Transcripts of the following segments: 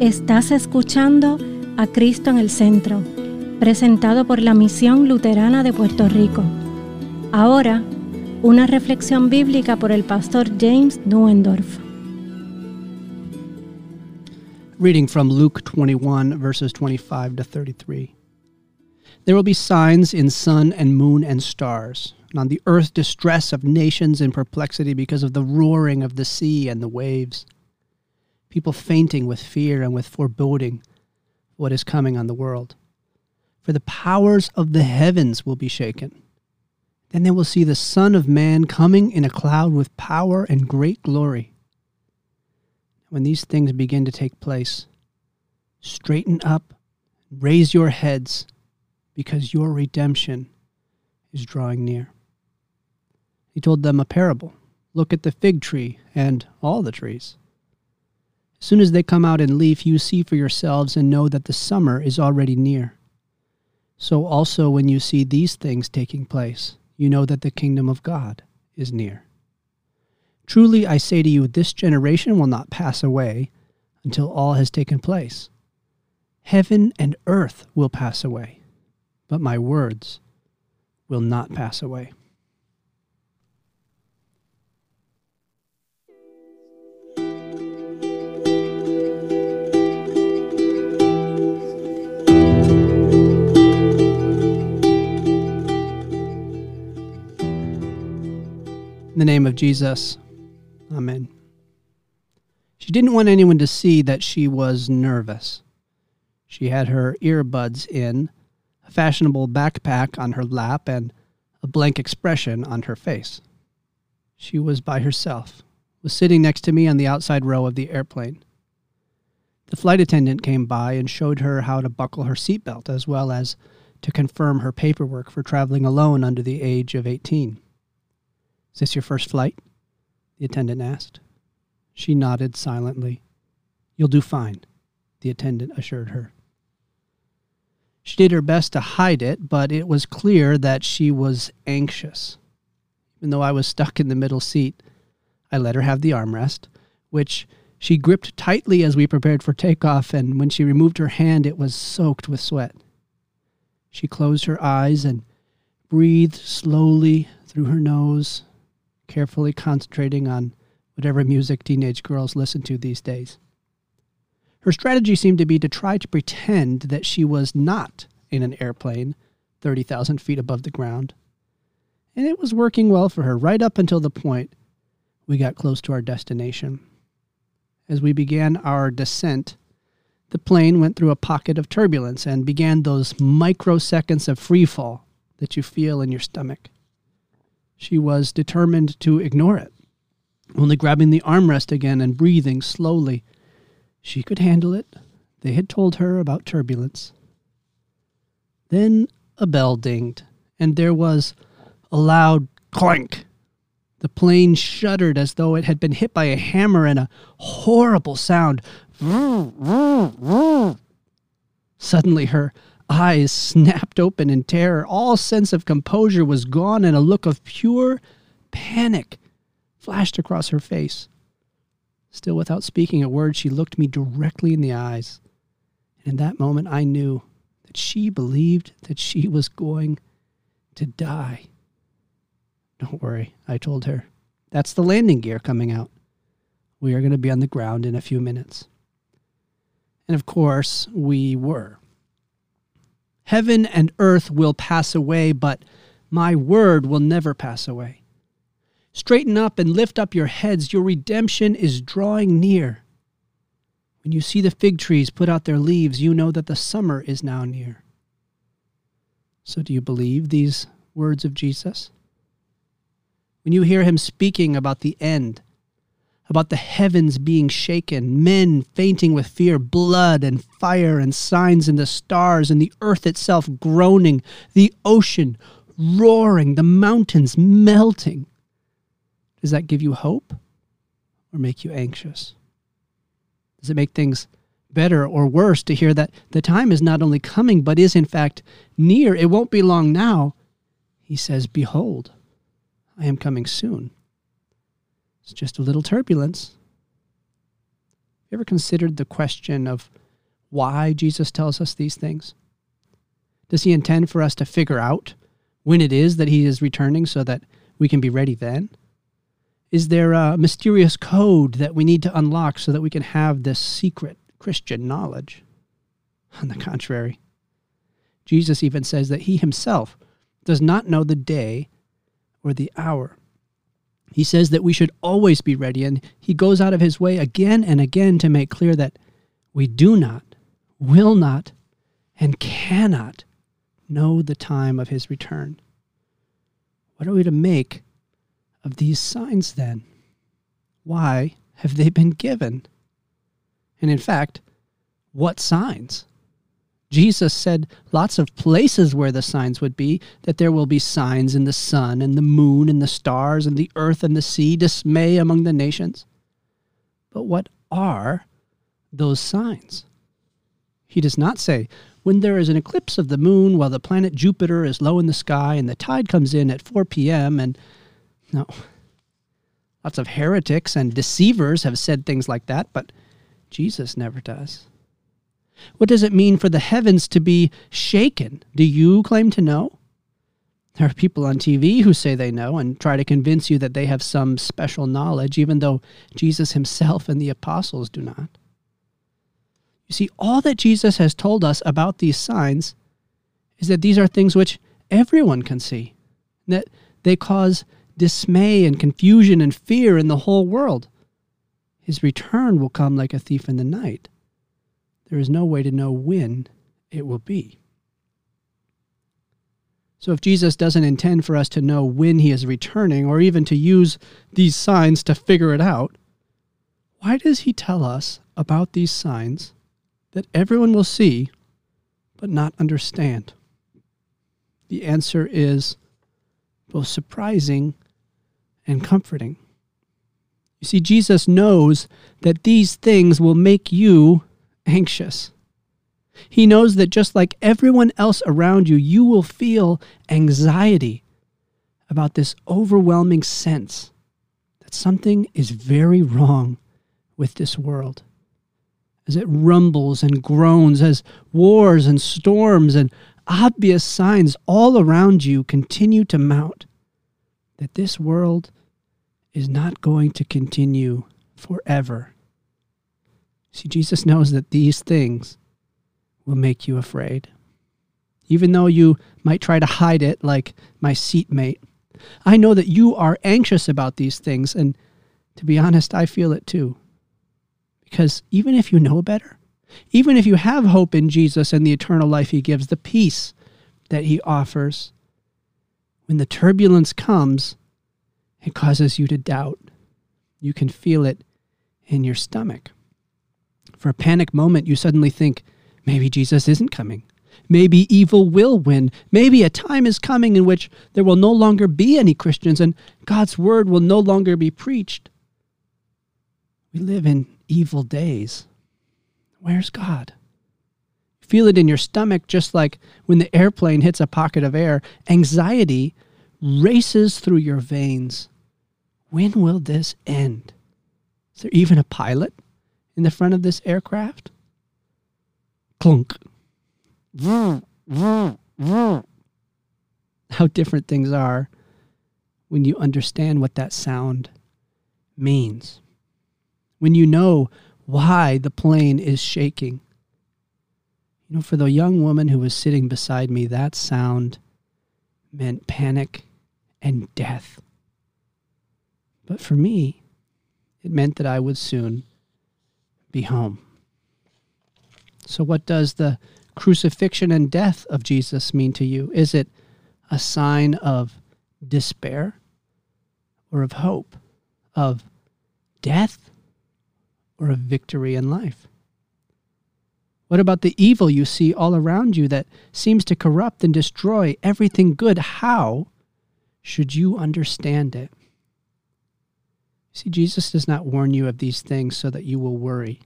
Estás escuchando a Cristo en el Centro, presentado por la Misión Luterana de Puerto Rico. Ahora, una reflexión bíblica por el pastor James Nuendorf. Reading from Luke 21, verses 25 to 33. There will be signs in sun and moon and stars, and on the earth distress of nations in perplexity because of the roaring of the sea and the waves. People fainting with fear and with foreboding what is coming on the world. For the powers of the heavens will be shaken. Then they will see the Son of Man coming in a cloud with power and great glory. When these things begin to take place, straighten up, raise your heads because your redemption is drawing near. He told them a parable Look at the fig tree and all the trees. As soon as they come out in leaf, you see for yourselves and know that the summer is already near. So also, when you see these things taking place, you know that the kingdom of God is near. Truly, I say to you, this generation will not pass away until all has taken place. Heaven and earth will pass away but my words will not pass away. In the name of Jesus, Amen. She didn't want anyone to see that she was nervous. She had her earbuds in a fashionable backpack on her lap, and a blank expression on her face. She was by herself, was sitting next to me on the outside row of the airplane. The flight attendant came by and showed her how to buckle her seatbelt as well as to confirm her paperwork for traveling alone under the age of 18. Is this your first flight? The attendant asked. She nodded silently. You'll do fine, the attendant assured her. She did her best to hide it, but it was clear that she was anxious. Even though I was stuck in the middle seat, I let her have the armrest, which she gripped tightly as we prepared for takeoff, and when she removed her hand, it was soaked with sweat. She closed her eyes and breathed slowly through her nose, carefully concentrating on whatever music teenage girls listen to these days. Her strategy seemed to be to try to pretend that she was not in an airplane 30,000 feet above the ground. And it was working well for her right up until the point we got close to our destination. As we began our descent, the plane went through a pocket of turbulence and began those microseconds of free fall that you feel in your stomach. She was determined to ignore it, only grabbing the armrest again and breathing slowly she could handle it. They had told her about turbulence. Then a bell dinged, and there was a loud clank. The plane shuddered as though it had been hit by a hammer, and a horrible sound. Suddenly, her eyes snapped open in terror. All sense of composure was gone, and a look of pure panic flashed across her face. Still without speaking a word, she looked me directly in the eyes. And in that moment, I knew that she believed that she was going to die. Don't worry, I told her. That's the landing gear coming out. We are going to be on the ground in a few minutes. And of course, we were. Heaven and earth will pass away, but my word will never pass away. Straighten up and lift up your heads. Your redemption is drawing near. When you see the fig trees put out their leaves, you know that the summer is now near. So, do you believe these words of Jesus? When you hear him speaking about the end, about the heavens being shaken, men fainting with fear, blood and fire and signs in the stars, and the earth itself groaning, the ocean roaring, the mountains melting, does that give you hope or make you anxious? Does it make things better or worse to hear that the time is not only coming, but is in fact near? It won't be long now. He says, Behold, I am coming soon. It's just a little turbulence. Have you ever considered the question of why Jesus tells us these things? Does he intend for us to figure out when it is that he is returning so that we can be ready then? Is there a mysterious code that we need to unlock so that we can have this secret Christian knowledge? On the contrary, Jesus even says that he himself does not know the day or the hour. He says that we should always be ready, and he goes out of his way again and again to make clear that we do not, will not, and cannot know the time of his return. What are we to make of these signs then? Why have they been given? And in fact, what signs? Jesus said lots of places where the signs would be, that there will be signs in the sun and the moon and the stars and the earth and the sea, dismay among the nations. But what are those signs? He does not say, when there is an eclipse of the moon while the planet Jupiter is low in the sky and the tide comes in at 4 p.m. and no. Lots of heretics and deceivers have said things like that, but Jesus never does. What does it mean for the heavens to be shaken? Do you claim to know? There are people on TV who say they know and try to convince you that they have some special knowledge, even though Jesus himself and the apostles do not. You see, all that Jesus has told us about these signs is that these are things which everyone can see, that they cause dismay and confusion and fear in the whole world. His return will come like a thief in the night. There is no way to know when it will be. So, if Jesus doesn't intend for us to know when he is returning or even to use these signs to figure it out, why does he tell us about these signs that everyone will see but not understand? The answer is both surprising and comforting. You see, Jesus knows that these things will make you anxious. He knows that just like everyone else around you, you will feel anxiety about this overwhelming sense that something is very wrong with this world. As it rumbles and groans, as wars and storms and obvious signs all around you continue to mount, that this world is not going to continue forever. See, Jesus knows that these things will make you afraid. Even though you might try to hide it, like my seatmate, I know that you are anxious about these things. And to be honest, I feel it too. Because even if you know better, even if you have hope in Jesus and the eternal life he gives, the peace that he offers, when the turbulence comes, it causes you to doubt. You can feel it in your stomach. For a panic moment, you suddenly think, maybe Jesus isn't coming. Maybe evil will win. Maybe a time is coming in which there will no longer be any Christians and God's word will no longer be preached. We live in evil days. Where's God? Feel it in your stomach just like when the airplane hits a pocket of air. Anxiety races through your veins. When will this end? Is there even a pilot in the front of this aircraft? Clunk. How different things are when you understand what that sound means. When you know why the plane is shaking. You know, for the young woman who was sitting beside me, that sound meant panic and death. But for me, it meant that I would soon be home. So, what does the crucifixion and death of Jesus mean to you? Is it a sign of despair or of hope, of death or of victory in life? What about the evil you see all around you that seems to corrupt and destroy everything good? How should you understand it? See, Jesus does not warn you of these things so that you will worry,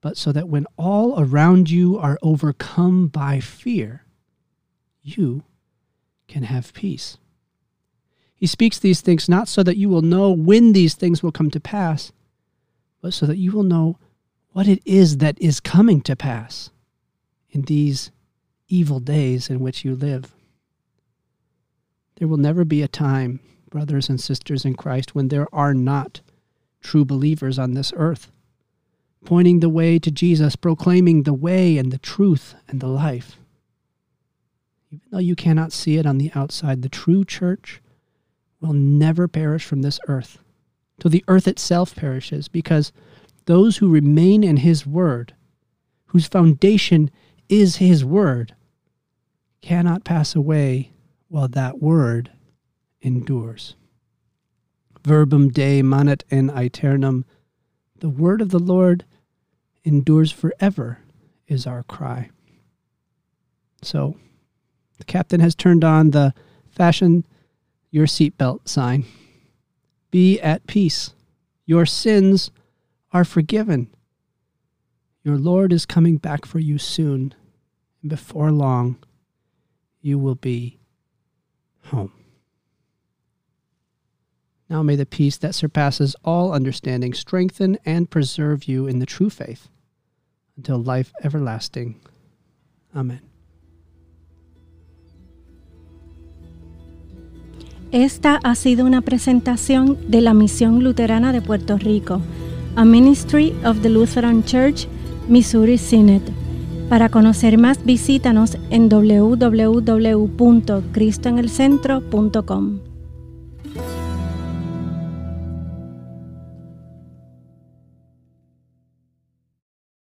but so that when all around you are overcome by fear, you can have peace. He speaks these things not so that you will know when these things will come to pass, but so that you will know what it is that is coming to pass in these evil days in which you live. There will never be a time, brothers and sisters in Christ, when there are not true believers on this earth, pointing the way to Jesus, proclaiming the way and the truth and the life. Even though you cannot see it on the outside, the true church will never perish from this earth till the earth itself perishes, because those who remain in his word, whose foundation is his word, cannot pass away while that word endures. Verbum Dei manet in aeternum. The word of the Lord endures forever, is our cry. So, the captain has turned on the fashion your seatbelt sign. Be at peace. Your sins are forgiven. Your Lord is coming back for you soon, and before long, you will be home. Now may the peace that surpasses all understanding strengthen and preserve you in the true faith until life everlasting. Amen. Esta ha sido una presentación de la Misión Luterana de Puerto Rico, a Ministry of the Lutheran Church, Missouri Synod. Para conocer más, visítanos en www.cristoenelcentro.com.